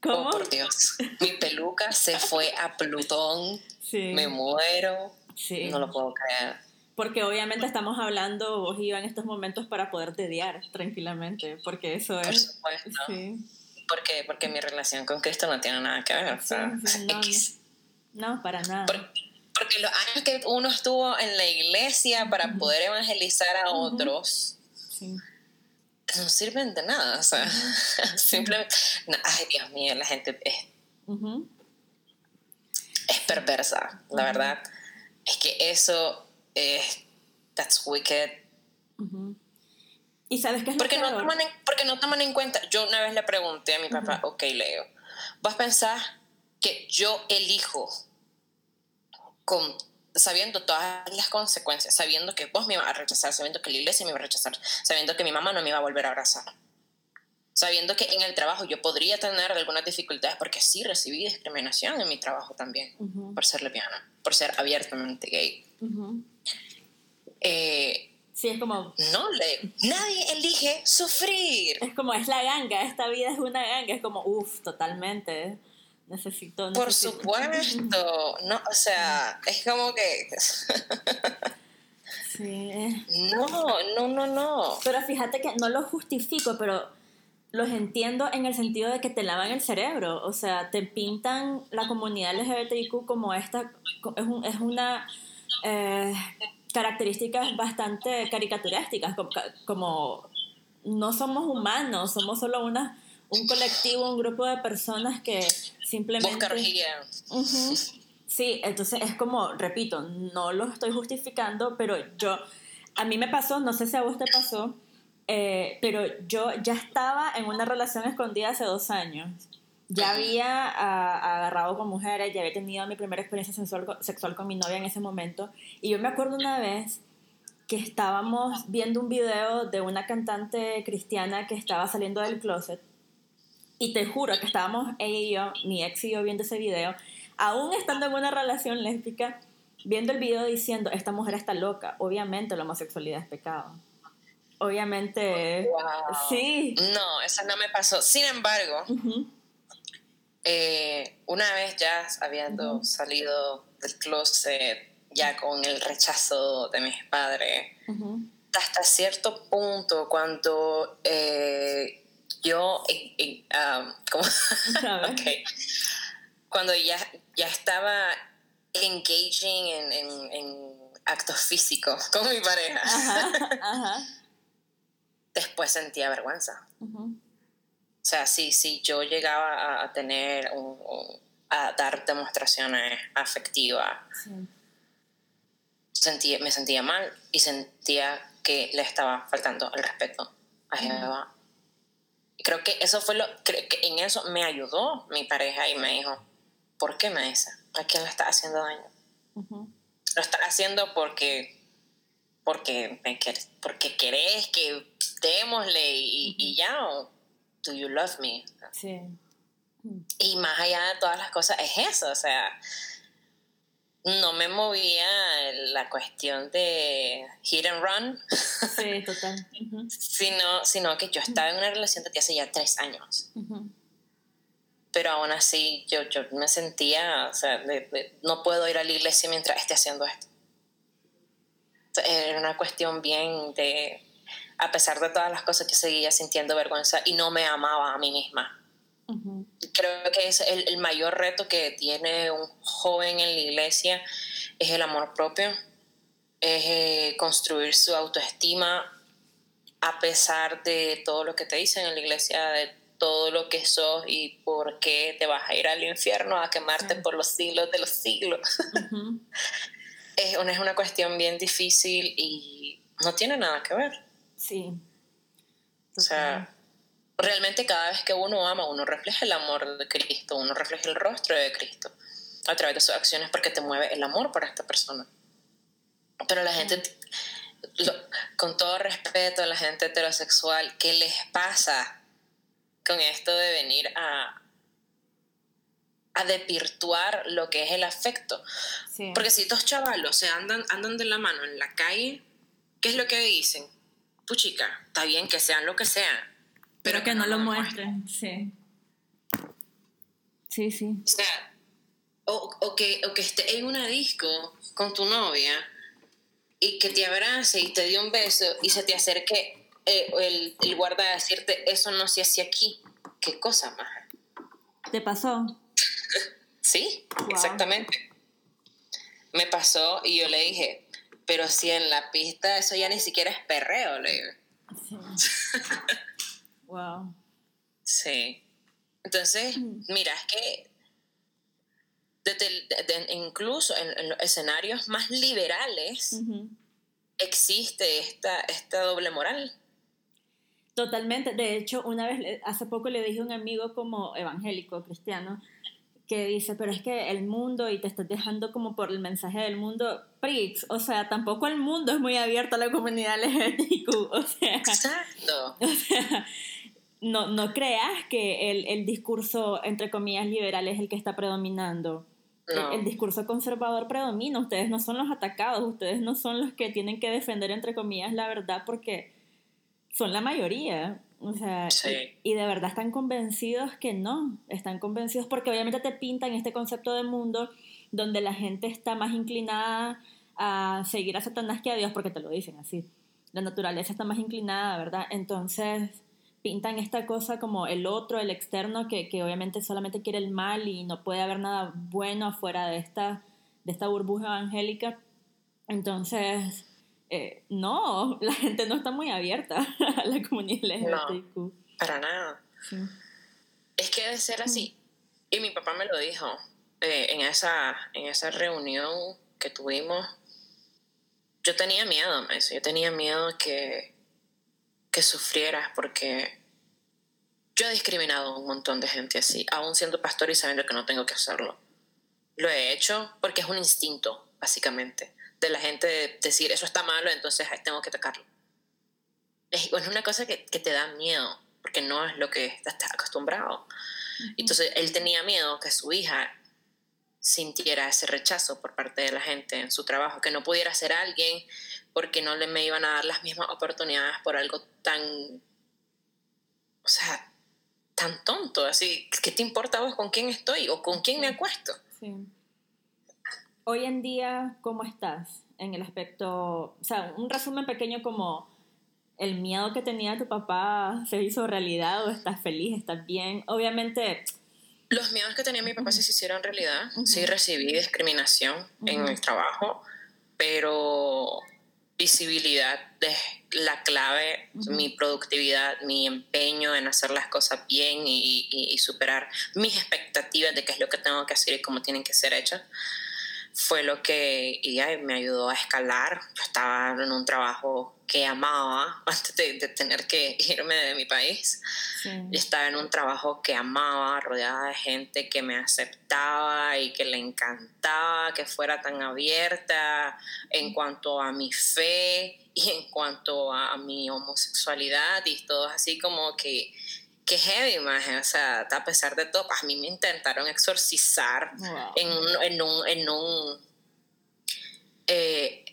¿Cómo? Oh, por Dios. Mi peluca se fue a Plutón. Sí. Me muero. Sí. No lo puedo creer. Porque obviamente estamos hablando vos y yo en estos momentos para poder dediar tranquilamente, porque eso es... Por supuesto. Sí. Porque, porque mi relación con Cristo no tiene nada que ver. O sea, X. No, para nada. porque los años que uno estuvo en la iglesia para poder evangelizar a otros no sirven de nada. O sea, (laughs) simplemente. ay, Dios mío, la gente es, es perversa, la verdad. Es que eso es. That's wicked. ¿Y sabes qué es porque no toman en, Porque no toman en cuenta. Yo una vez le pregunté a mi papá, ok, Leo, ¿vas a pensar que yo elijo con, sabiendo todas las consecuencias, sabiendo que vos me ibas a rechazar, sabiendo que la iglesia me iba a rechazar, sabiendo que mi mamá no me iba a volver a abrazar, sabiendo que en el trabajo yo podría tener algunas dificultades, porque sí recibí discriminación en mi trabajo también, por ser lesbiana, por ser abiertamente gay. Eh, sí, es como... No, le, nadie elige sufrir. Es como, es la ganga, esta vida es una ganga, es como, uff, totalmente necesito, Por supuesto, (laughs) no, o sea, es como que... sí. (laughs) No, no, no, no. Pero fíjate que no lo justifico, pero los entiendo en el sentido de que te lavan el cerebro, o sea, te pintan la comunidad LGBTIQ como esta, es, un, es una... Eh, características bastante caricaturísticas, como, como no somos humanos, somos solo una, un colectivo, un grupo de personas que simplemente... Sí, entonces es como, repito, no lo estoy justificando, pero yo, a mí me pasó, no sé si a vos te pasó, eh, pero yo ya estaba en una relación escondida hace dos años. Ya había agarrado con mujeres, ya había tenido mi primera experiencia sexual, sexual con mi novia en ese momento. Y yo me acuerdo una vez que estábamos viendo un video de una cantante cristiana que estaba saliendo del closet y te juro que estábamos ella y yo, mi ex y yo viendo ese video, aún estando en una relación lésbica, viendo el video diciendo, esta mujer está loca. Obviamente la homosexualidad es pecado. Obviamente... Sí. No, eso no me pasó. Sin embargo, eh, una vez ya habiendo salido del closet, ya con el rechazo de mis padres, hasta cierto punto, cuando eh, yo, um, (laughs) cuando ya, ya estaba engaging en, en, actos físicos con mi pareja, (laughs) después sentía vergüenza. O sea, si, si yo llegaba a tener, a dar demostraciones afectivas, sentía, me sentía mal y sentía que le estaba faltando el respeto a Jehová. Y creo que eso fue lo, creo que en eso me ayudó mi pareja y me dijo, ¿por qué me dice? ¿A quién le está haciendo daño? Lo está haciendo porque porque me porque querés que démosle y, y ya o do you love me sí y más allá de todas las cosas es eso o sea no me movía la cuestión de hit and run. Sí, (laughs) total. sino, sino que yo estaba en una relación desde hace ya tres años. Pero aún así yo, yo me sentía, o sea, no puedo ir a la iglesia mientras esté haciendo esto. Era una cuestión bien de, a pesar de todas las cosas, yo seguía sintiendo vergüenza y no me amaba a mí misma. Creo que es el, mayor reto que tiene un joven en la iglesia es el amor propio, es eh, construir su autoestima a pesar de todo lo que te dicen en la iglesia, de todo lo que sos y por qué te vas a ir al infierno a quemarte por los siglos de los siglos. (laughs) es, una, es una cuestión bien difícil y no tiene nada que ver. Sí. O sea, realmente cada vez que uno ama, uno refleja el amor de Cristo, uno refleja el rostro de Cristo a través de sus acciones porque te mueve el amor por esta persona. Pero la gente, con todo respeto a la gente heterosexual, ¿qué les pasa con esto de venir a, a depirtuar lo que es el afecto? Porque si estos chavalos se andan, andan de la mano en la calle, ¿qué es lo que dicen? Puchica, está bien que sean lo que sean, pero, que, no, lo muestren, sí. Sí, sí. O sea, o, que, o que esté en una disco con tu novia y que te abrace y te dé un beso y se te acerque eh, el, el, guarda a decirte, eso no se hace aquí. ¿Qué cosa más? ¿Te pasó? Sí, exactamente. Me pasó y yo le dije, pero si en la pista eso ya ni siquiera es perreo, le digo. Sí. (laughs) Wow. Sí. Entonces, mm. mira, es que desde, incluso en, los escenarios más liberales existe esta, esta doble moral. Totalmente. De hecho, una vez, hace poco le dije a un amigo como evangélico, cristiano, que dice, pero es que el mundo y te estás dejando como por el mensaje del mundo, Prix, o sea, tampoco el mundo es muy abierto a la comunidad (laughs) LGBTQ, o sea, Exacto. (laughs) O sea, no, no creas que el, el, discurso, entre comillas, liberal es el que está predominando. El, discurso conservador predomina, ustedes no son los atacados, ustedes no son los que tienen que defender, entre comillas, la verdad porque son la mayoría. O sea, y, de verdad están convencidos que no, están convencidos porque obviamente te pintan este concepto de mundo donde la gente está más inclinada a seguir a Satanás que a Dios porque te lo dicen así. La naturaleza está más inclinada, ¿verdad? Entonces, pintan esta cosa como el otro, el externo, que, que, obviamente solamente quiere el mal y no puede haber nada bueno afuera de esta, de esta burbuja evangélica. Entonces, eh, no, (laughs) la gente no está muy abierta a la comunidad LGBTQ. No, para nada. Es que debe ser así. Y mi papá me lo dijo eh, en, esa, en esa reunión que tuvimos. Yo tenía miedo, yo tenía miedo que, que sufrieras porque yo he discriminado a un montón de gente así, aún siendo pastor y sabiendo que no tengo que hacerlo. Lo he hecho porque es un instinto, básicamente, de la gente decir eso está malo, entonces tengo que atacarlo. Es, una cosa que, que, te da miedo, porque no es lo que estás acostumbrado. Entonces él tenía miedo que su hija sintiera ese rechazo por parte de la gente en su trabajo, que no pudiera ser alguien porque no le me iban a dar las mismas oportunidades por algo tan, o sea, tan tonto, así, ¿qué te importa vos con quién estoy o con quién me acuesto? Sí. Hoy en día, ¿cómo estás en el aspecto, o sea, un resumen pequeño como el miedo que tenía tu papá se hizo realidad o estás feliz, estás bien? Obviamente los miedos que tenía mi papá sí se hicieron realidad. Sí recibí discriminación en el trabajo, pero visibilidad es la clave, mi productividad, mi empeño en hacer las cosas bien y, y, superar mis expectativas de qué es lo que tengo que hacer y cómo tienen que ser hechas fue lo que me ayudó a escalar. Yo estaba en un trabajo que amaba (laughs) antes de, tener que irme de mi país. estaba en un trabajo que amaba, rodeada de gente que me aceptaba y que le encantaba que fuera tan abierta en cuanto a mi fe y en cuanto a, mi homosexualidad y todo así como que que heavy, más, o sea, a pesar de todo, a mí me intentaron exorcizar en un, en un, en un, eh,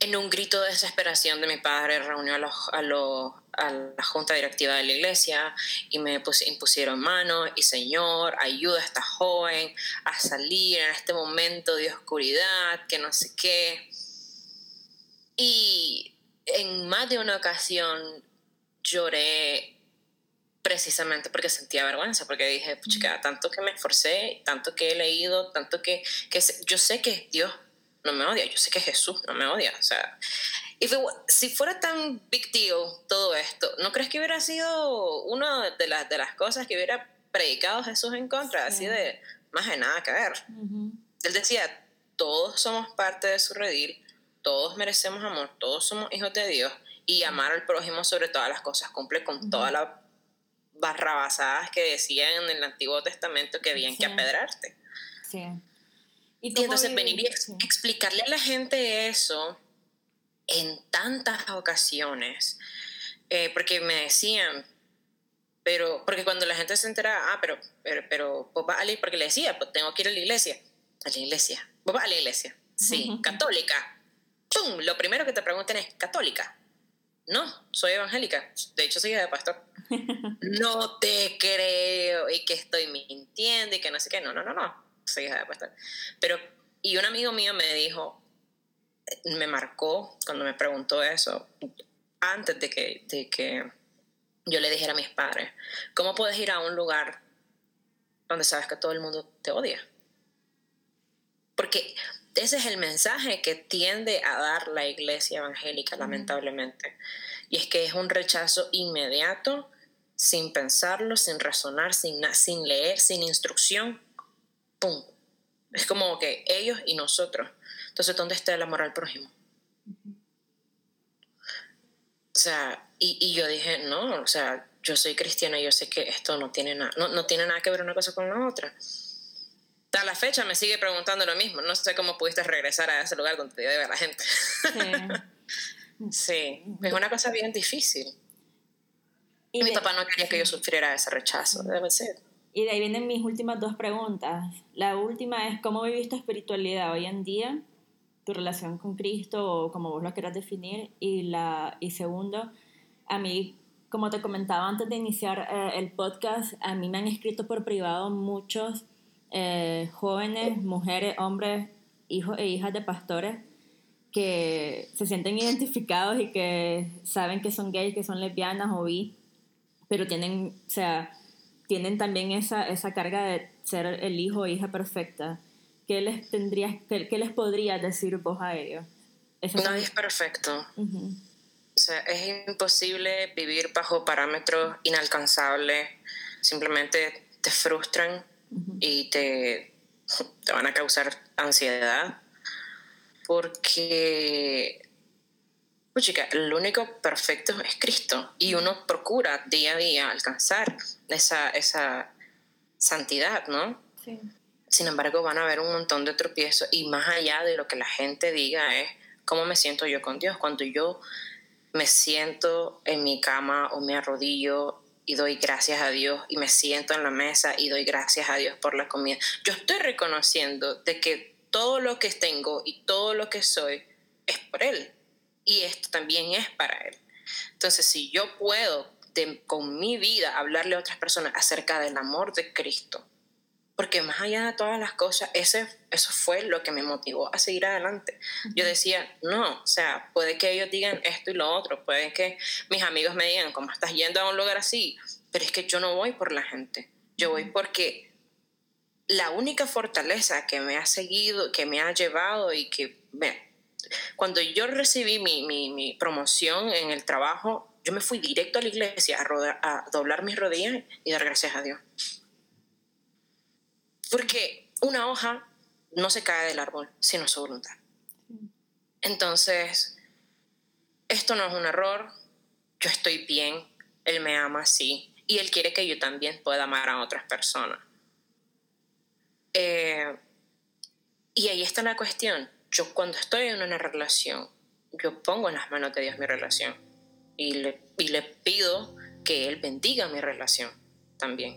en un grito de desesperación de mi padre, reunió a, los, a, los, a la junta directiva de la iglesia y me impusieron manos y Señor, ayuda a esta joven a salir en este momento de oscuridad, que no sé qué. Y en más de una ocasión lloré precisamente porque sentía vergüenza, porque dije, chica, tanto que me esforcé, tanto que he leído, tanto que, que yo sé que Dios no me odia, yo sé que Jesús no me odia, o sea, y si fuera tan big deal todo esto, ¿no crees que hubiera sido una de, las de las cosas que hubiera predicado Jesús en contra, así de, más de nada que ver? Él decía, todos somos parte de su redil, todos merecemos amor, todos somos hijos de Dios, y amar al prójimo sobre todas las cosas cumple con toda la barrabasadas que decían en el Antiguo Testamento que habían que apedrarte. Sí. Y, entonces venir y explicarle a la gente eso en tantas ocasiones, eh, porque me decían, pero, porque cuando la gente se entera, ah, pero, pero, pero, pues Ali, porque le decía, pues tengo que ir a la iglesia, a la iglesia, vos a la iglesia, sí, (laughs) católica. ¡Pum! Lo primero que te preguntan es, ¿católica? No, soy evangélica. De hecho, soy de pastor. No te creo y que estoy mintiendo y que no sé qué. No, no, no, no. Soy hija de pastor. Pero, y un amigo mío me dijo, me marcó cuando me preguntó eso, antes de que, de que yo le dijera a mis padres, ¿cómo puedes ir a un lugar donde sabes que todo el mundo te odia? Porque ese es el mensaje que tiende a dar la iglesia evangélica, lamentablemente. Y es que es un rechazo inmediato, sin pensarlo, sin razonar, sin, sin leer, sin instrucción. ¡Pum! Es como que ellos y nosotros. Entonces, ¿dónde está el amor al prójimo? O sea, y, yo dije, no, o sea, yo soy cristiana y yo sé que esto no tiene, nada no, no tiene nada que ver una cosa con la otra a la fecha me sigue preguntando lo mismo. No sé cómo pudiste regresar a ese lugar donde te a la gente. Sí. (laughs) es una cosa bien difícil. Y, mi papá no quería que yo sufriera ese rechazo, debe ser. Y de ahí vienen mis últimas dos preguntas. La última es, ¿cómo vivís tu espiritualidad hoy en día? Tu relación con Cristo o como vos lo quieras definir. Y, la, y segundo, a mí, como te comentaba antes de iniciar eh, el podcast, a mí me han escrito por privado muchos eh, jóvenes, mujeres, hombres, hijos e hijas de pastores que se sienten identificados y que saben que son gays, que son lesbianas o bi, pero tienen, o sea, tienen también esa, esa carga de ser el hijo o hija perfecta. ¿Qué les, tendrías, qué, les podrías decir vos a ellos? Nadie es perfecto. O sea, es imposible vivir bajo parámetros inalcanzables. Simplemente te frustran y te, te van a causar ansiedad porque pues chica, el único perfecto es Cristo y uno procura día a día alcanzar esa, esa santidad, ¿no? Sí. Sin embargo, van a haber un montón de tropiezos y más allá de lo que la gente diga es cómo me siento yo con Dios. Cuando yo me siento en mi cama o me arrodillo y doy gracias a Dios y me siento en la mesa y doy gracias a Dios por la comida. Yo estoy reconociendo de que todo lo que tengo y todo lo que soy es por Él y esto también es para Él. Entonces, si yo puedo con mi vida hablarle a otras personas acerca del amor de Cristo, porque más allá de todas las cosas, ese, eso fue lo que me motivó a seguir adelante. Yo decía, no, o sea, puede que ellos digan esto y lo otro, puede que mis amigos me digan, ¿cómo estás yendo a un lugar así? Pero es que yo no voy por la gente, yo voy porque la única fortaleza que me ha seguido, que me ha llevado y que me, cuando yo recibí mi, mi, promoción en el trabajo, yo me fui directo a la iglesia a, a doblar mis rodillas y dar gracias a Dios. Porque una hoja no se cae del árbol sino su voluntad. Entonces, esto no es un error, yo estoy bien, Él me ama así y Él quiere que yo también pueda amar a otras personas. Eh, y ahí está la cuestión. Yo cuando estoy en una relación, yo pongo en las manos de Dios mi relación y le, y le pido que Él bendiga mi relación también.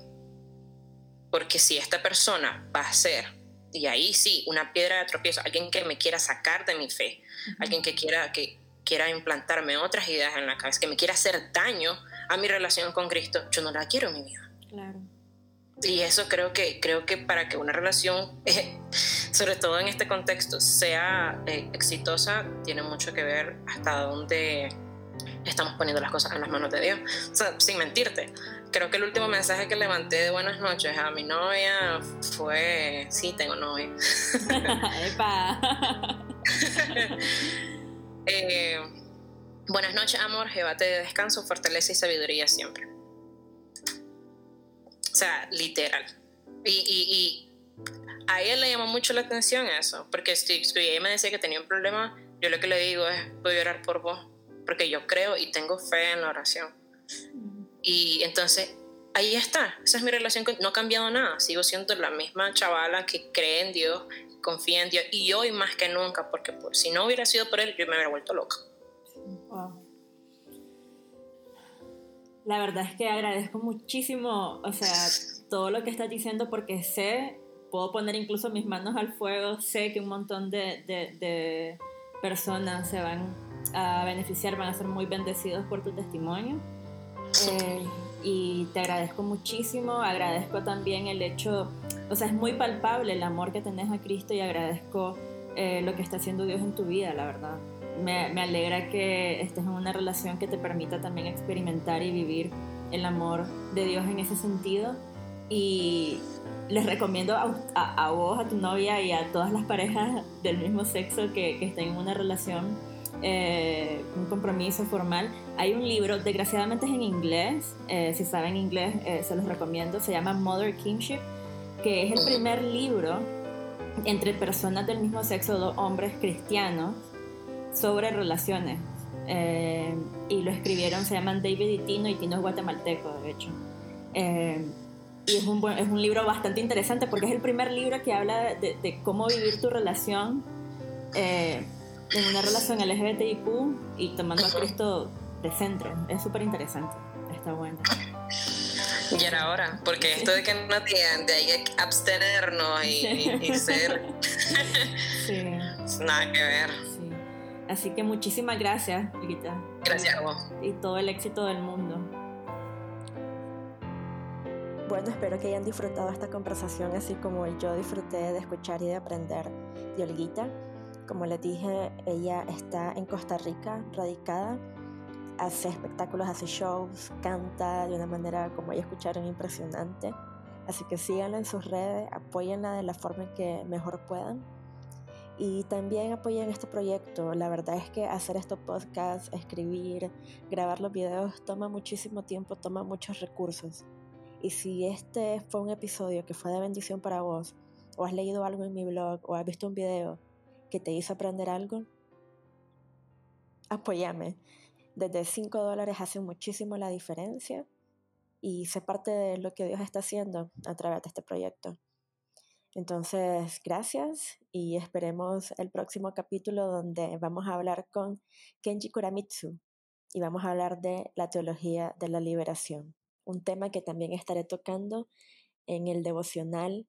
Porque si esta persona va a ser, y ahí sí, una piedra de tropiezo, alguien que me quiera sacar de mi fe, alguien que quiera, que quiera implantarme otras ideas en la cabeza, que me quiera hacer daño a mi relación con Cristo, yo no la quiero en mi vida. Claro. Y eso creo que, creo que para que una relación, eh, (laughs) sobre todo en este contexto, sea eh, exitosa, tiene mucho que ver hasta dónde estamos poniendo las cosas en las manos de Dios. O sea, sin mentirte, creo que el último mensaje que levanté de buenas noches a mi novia fue, sí, tengo novia. (laughs) (laughs) eh, buenas noches, amor, Jehová te descanso, fortaleza y sabiduría siempre. O sea, literal. Y, y, y a ella le llamó mucho la atención eso, porque si, ella me decía que tenía un problema, yo lo que le digo es, voy a orar por vos, porque yo creo y tengo fe en la oración. Y entonces, ahí está, esa es mi relación, no ha cambiado nada, sigo siendo la misma chavala que cree en Dios, confía en Dios, y hoy más que nunca, porque por, si no hubiera sido por Él, yo me hubiera vuelto loca. La verdad es que agradezco muchísimo, o sea, todo lo que estás diciendo porque sé, puedo poner incluso mis manos al fuego, sé que un montón de, de, personas se van a beneficiar, van a ser muy bendecidos por tu testimonio. Eh, y te agradezco muchísimo, agradezco también el hecho, o sea, es muy palpable el amor que tenés a Cristo y agradezco eh, lo que está haciendo Dios en tu vida, la verdad me, me, alegra que estés en una relación que te permita también experimentar y vivir el amor de Dios en ese sentido. Y les recomiendo a, a, vos, a tu novia y a todas las parejas del mismo sexo que, que estén en una relación, eh, un compromiso formal. Hay un libro, desgraciadamente es en inglés, eh, si saben inglés eh, se los recomiendo, se llama Mother Kingship, que es el primer libro entre personas del mismo sexo, dos hombres cristianos, sobre relaciones. Eh, y lo escribieron, se llaman David y Tino, y Tino es guatemalteco, de hecho. Eh, y es un, es un libro bastante interesante porque es el primer libro que habla de, cómo vivir tu relación eh, en una relación LGBTIQ y tomando a Cristo de centro. Es súper interesante, está bueno. Y era hora, porque esto de que no tienen, de que abstenernos y, ser. (laughs) sí. (laughs) Nada que ver. Así que muchísimas gracias, Lita. Gracias a vos. Y todo el éxito del mundo. Bueno, espero que hayan disfrutado esta conversación así como yo disfruté de escuchar y de aprender de Olguita. Como les dije, ella está en Costa Rica, radicada, hace espectáculos, hace shows, canta de una manera, como ya escucharon, impresionante. Así que síganla en sus redes, apóyenla de la forma en que mejor puedan y también apoyan este proyecto. La verdad es que hacer estos podcasts, escribir, grabar los videos toma muchísimo tiempo, toma muchos recursos. Y si este fue un episodio que fue de bendición para vos, o has leído algo en mi blog, o has visto un video que te hizo aprender algo, apóyame. Desde 5 dólares hace muchísimo la diferencia y sé parte de lo que Dios está haciendo a través de este proyecto. Entonces, gracias y esperemos el próximo capítulo donde vamos a hablar con Kenji Kuramitsu y vamos a hablar de la teología de la liberación, un tema que también estaré tocando en el devocional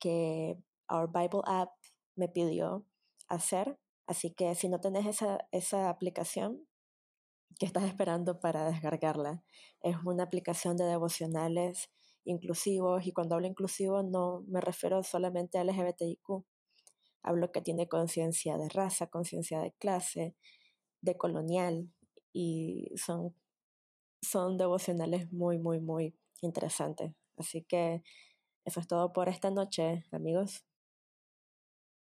que Our Bible App me pidió hacer. Así que si no tenés esa, esa aplicación, ¿qué estás esperando para descargarla? Es una aplicación de devocionales inclusivos y cuando hablo inclusivo no me refiero solamente a LGBTIQ, hablo que tiene conciencia de raza, conciencia de clase, de colonial y son, son devocionales muy, muy, muy interesantes. Así que eso es todo por esta noche, amigos.